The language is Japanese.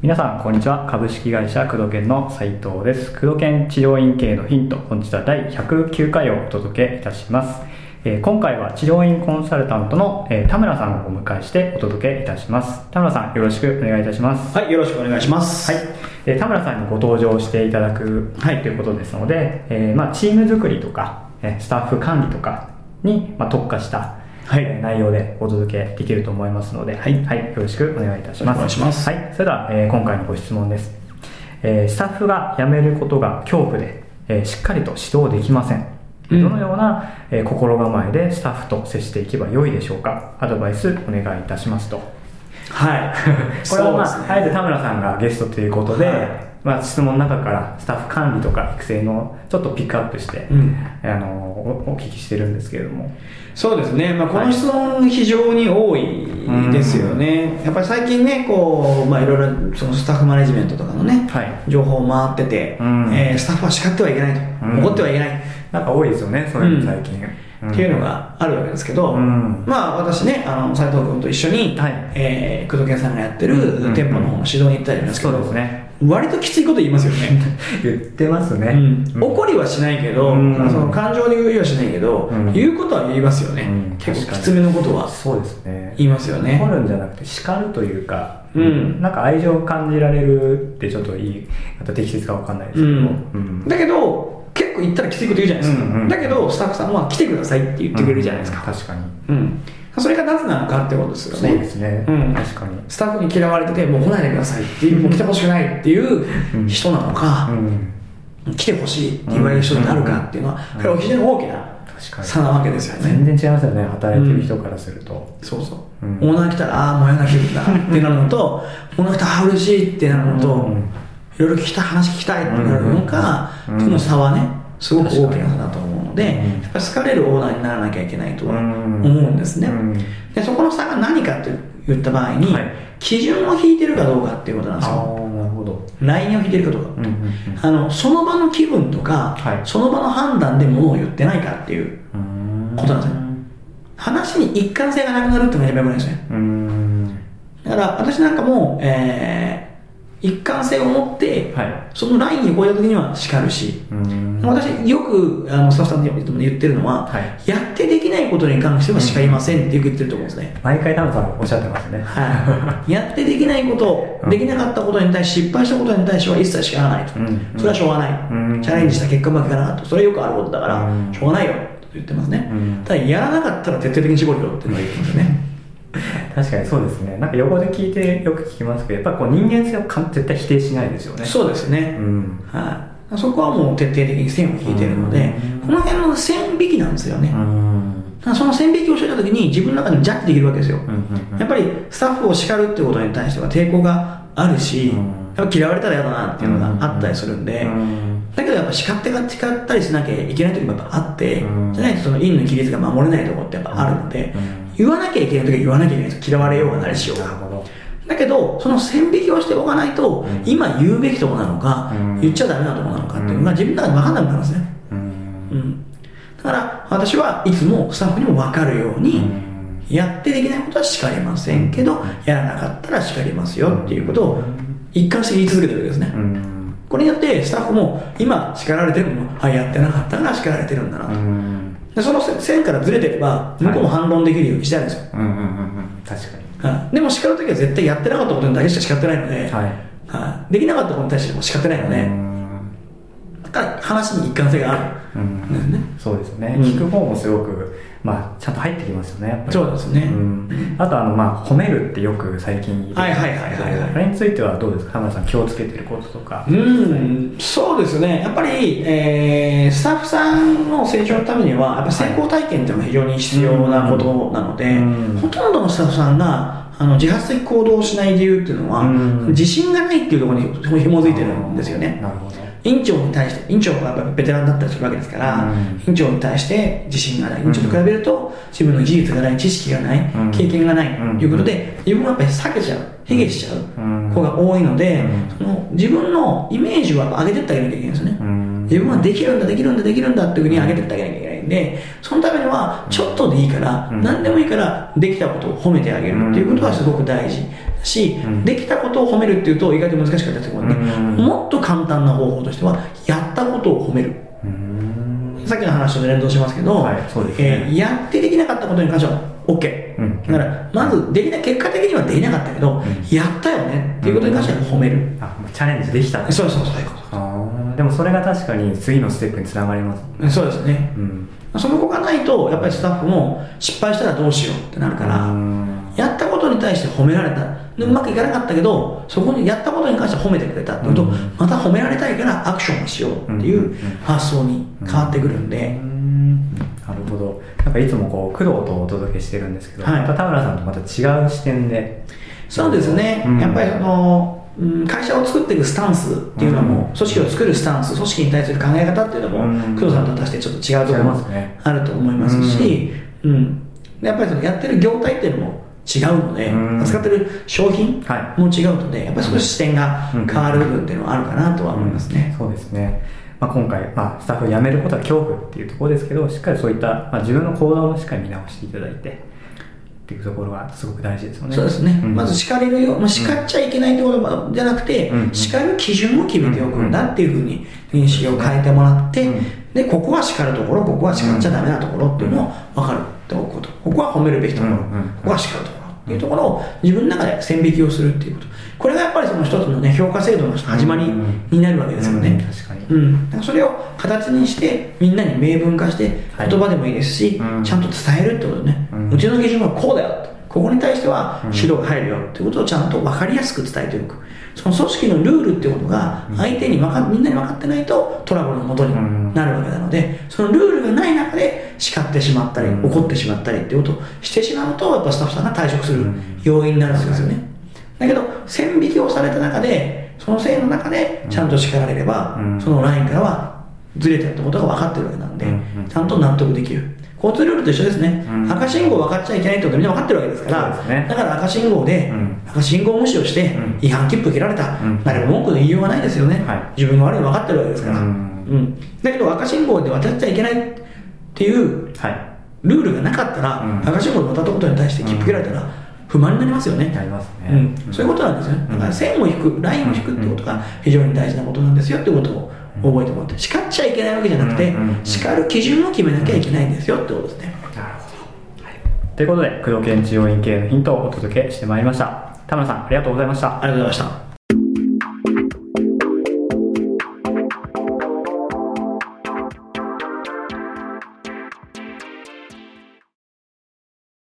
皆さんこんにちは。株式会社工藤研の斉藤です。工藤研治療院系のヒント本日は第109回をお届けいたします、えー今回は治療院コンサルタントの、えー田村さんをお迎えしてお届けいたします。田村さんよろしくお願いいたします。はい、よろしくお願いします。はい、えー田村さんにご登場していただく、はい、ということですので、えーまあ、チーム作りとか、えースタッフ管理とかに、まあ、特化した、はい。えー内容でお届けできると思いますので、はい。よろしくお願いいたします。お願いします。はい、それでは、えー今回のご質問です、えースタッフが辞めることが恐怖で、えーしっかりと指導できません。うん。どのような、えー心構えでスタッフと接していけばよいでしょうか。アドバイスお願いいたしますと。はい。これはまあ、ね。あえて田村さんがゲストということで、はいまあ、質問の中からスタッフ管理とか育成のちょっとピックアップして、うん。あのおお聞きしてるんですけれども。そうですね、まあ、この質問、非常に多いですよね、やっぱり最近ね、こうまあ、いろいろそのスタッフマネジメントとかのね、はい。情報回ってて、うん。えースタッフは叱ってはいけないと、うん。怒ってはいけない、なんか多いですよねそういうの最近、っていうのがあるわけですけど、うん。まあ私ね、あの斉藤君と一緒に、はい。えー工藤健さんがやってるうん。店舗の指導に行ったりですけそど、うですね割ときついこと言いますよね。言ってますね、うん。怒りはしないけど、うん。その感情で言いはしないけど、うん。言うことは言いますよね、うん。結構きつめのことは。そうですね。言いますよね。怒るんじゃなくて叱るというか、うん。なんか愛情を感じられるってちょっといいまた適切かわかんないですけど、だけど結構言ったらきついこと言うじゃないですか、だけどスタッフさんは来てくださいって言ってくれるじゃないですか、うん。確かに。うんそれがなぜなのかってことですよね。そうですね、うん。確かに。スタッフに嫌われててもう来ないでくださいっていうもう来てほしくないっていう人なのか、うん。来てほしいって言われる人になるかっていうのは、これは非常に大きな差なわけですよね。全然違いますよね働いてる人からすると、そうそう、うん。オーナー来たらああ燃えなきゃいけないってなるのとオーナー来たらああ嬉しいってなるのと、うん。いろいろ聞きたい話聞きたいってなるのか、うん。その差はねすごく大きな差だと思うので、うん。やっぱり好かれるオーナーにならなきゃいけないとはうん。思うんですね、うん。でそこの差が何かって言った場合に、はい。基準を引いてるかどうかっていうことなんですよ。なるほど。ラインを引いてるかどうか、う。んうんうん。あのその場の気分とか、はい。その場の判断で物を言ってないかっていうことなんですよ。話に一貫性がなくなるっていうのが一番良くないですね。だから私なんかも、えー一貫性を持って、はい。そのラインに超えた時には叱るし、私よくあのスタッフさんに言ってるのは、はい。やってできないことに関しては叱りませんってよく言ってると思うんですね、毎回田村さんおっしゃってますね。はい、やってできないこと、うん。できなかったことに対し失敗したことに対しては一切叱らないと、うん。それはしょうがない、うん。チャレンジした結果うまくいかなかったそれはよくあることだから、うん。しょうがないよ。と言ってますね、うん。ただやらなかったら徹底的に絞るよっていうのを言ってますよね確かにそうですね。なんか横で聞いてよく聞きますけどやっぱこう人間性を絶対否定しないですよね。そうですね、うん。はい、そこはもう徹底的に線を引いてるので、うん。この辺の線引きなんですよね、その線引きをしてた時に自分の中でジャッジできるわけですよ、やっぱりスタッフを叱るってことに対しては抵抗があるし、うん。やっぱ嫌われたら嫌だなっていうのがあったりするんで、うんだけどやっぱ叱ってか叱ったりしなきゃいけない時もやっぱあって、うん。じゃないとその陰の規律が守れないところってやっぱあるので、うん言わなきゃいけない時は言わなきゃいけないんですよ嫌われようがなりしようがだけどその線引きをしておかないと、うん。今言うべきところなのか、うん。言っちゃダメなところなのかっていうのが自分の中で分かんなくなるんですね、うん。うん、だから私はいつもスタッフにも分かるように、うん。やってできないことは叱りませんけど、やらなかったら叱りますよっていうことを一貫して言い続けてるわけですね、うん。これによってスタッフも今叱られてるのもあやってなかったから叱られてるんだなと、うんでその線からずれてれば向こうも反論できるようにしてあるんですよ、うんうんうんうん。確かに。はい。でも叱るときは絶対やってなかったことにだけしか叱ってないので、はい。はい。できなかったことに対しても叱ってないので、うん。だから話に一貫性があるうん。んですね、そうですね、うん。聞く方もすごく、まあ、ちゃんと入ってきますよねやっぱり。そうですね。ん、あとあの、まあ、褒めるってよく最近言う。はいはいはいはいはい。あれについてはどうですか？田村さん気をつけてることとか、うん、そうですね、やっぱり、えースタッフさんの成長のためには、やっぱ成功体験っていうのが非常に必要なことなので、うん。ほとんどのスタッフさんがあの自発的行動をしない理由っていうのは、うん。自信がないっていうところに紐づいてるんですよね。なるほど院長に対して、院長がやっぱベテランだったりするわけですから、うん。院長に対して自信がない、院長と比べると自分の技術がない、知識がない、うん。経験がないうん。ということで、自分はやっぱり避けちゃう、卑下しちゃううん。子が多いので、うん。その自分のイメージは上げてってあげなきゃいけないんですよね。うん。自分はできるんだ、できるんだ、できるんだっていうふうに上げてってあげなきゃいけないんんで、そのためには、ちょっとでいいから、うん。何でもいいから、できたことを褒めてあげるっていうことがすごく大事。だし、うん。できたことを褒めるっていうと、意外と難しかったりするので、うん。もっと簡単な方法としては、やったことを褒める。さっきの話と連動しますけど、はいね。えーやってできなかったことに関しては OK、うん。だからまずできな結果的にはできなかったけど、ん。やったよねっていうことに関しては褒める、あもうチャレンジできた。そうそうそうそうでもそれが確かに次のステップにつながります。とそうですね。うん。その子がないとやっぱりスタッフも失敗したらどうしようってなるから、うん。やったことに対して褒められた。でうまくいかなかったけどそこにやったことに関して褒めてくれた。っていうと、うんまた褒められたいからアクションをしようっていう発想に変わってくるんで、うん。なるほど。なんかいつもこう工藤とお届けしてるんですけど、はい。また田村さんとまた違う視点で。そうですね、うん。やっぱりその、うん会社を作っていくスタンスっていうのも、うん。組織を作るスタンス、組織に対する考え方っていうのも、うん。工藤さんと私してちょっと違うところもますね。あると思いますし、うん。やっぱりそのやってる業態っていうのも違うので、うん。扱ってる商品はも違うので、やっぱり少し視点が変わる部分っていうのはあるかなとは思いますね。そうですね、まあ、今回、まあ、スタッフを辞めることは恐怖っていうところですけどしっかりそういった、まあ、自分の行動もしっかり見直していただいてっていうところがすごく大事ですよね。そうですね、ん。まず叱れるよ、まあ、叱っちゃいけないってことじゃなくて、うん。叱る基準を決めておくんだっていうふうに認識を変えてもらって、うん。でここは叱るところ、ここは叱っちゃダメなところっていうのを分かるっておくこと、ここは褒めるべきところ、うん。うん。ここは叱るところっていうところを自分の中で線引きをするっていうこと、これがやっぱりその一つの、ね、評価制度の始まりになるわけですよね。うん確かに。うん、だからそれを形にしてみんなに明文化してはい。言葉でもいいですし、うん。ちゃんと伝えるってことね、ううんちの基準はこうだよと。ここに対してはうん。指導が入るよっていうことをちゃんと分かりやすく伝えておく。その組織のルールっていうことが相手に分かみんなに分かってないとトラブルのもとになるわけなのでそのルールがない中で叱ってしまったりうん。怒ってしまったりっていうことをしてしまうとやっぱスタッフさんが退職するうん。要因になるわけですよね。だけど線引きをされた中でその線の中でちゃんと叱られれば、うん。そのラインからはずれてるってことが分かってるわけなんで、ちゃんと納得できる。交通ルールと一緒ですね、うん。赤信号分かっちゃいけないってことみんな分かってるわけですからだから赤信号で、うん。赤信号無視をしてうん。違反切符切られた、うん。誰も文句の言いようがないですよね、はい。自分が悪いの分かってるわけですから、うん。うん。だけど赤信号で渡っちゃいけないっていうはい。ルールがなかったら、うん。赤信号で渡ったことに対して切符切られたら不満になりますよね、なりますね、うん、そういうことなんですよね。だから線を引く、ラインを引くってことが非常に大事なことなんですよってことを覚えてもらって、叱っちゃいけないわけじゃなくて叱る基準を決めなきゃいけないんですよってことですね。なるほど、はい、ということで工藤研治療院系のヒントをお届けしてまいりました。田村さんありがとうございました。ありがとうございました。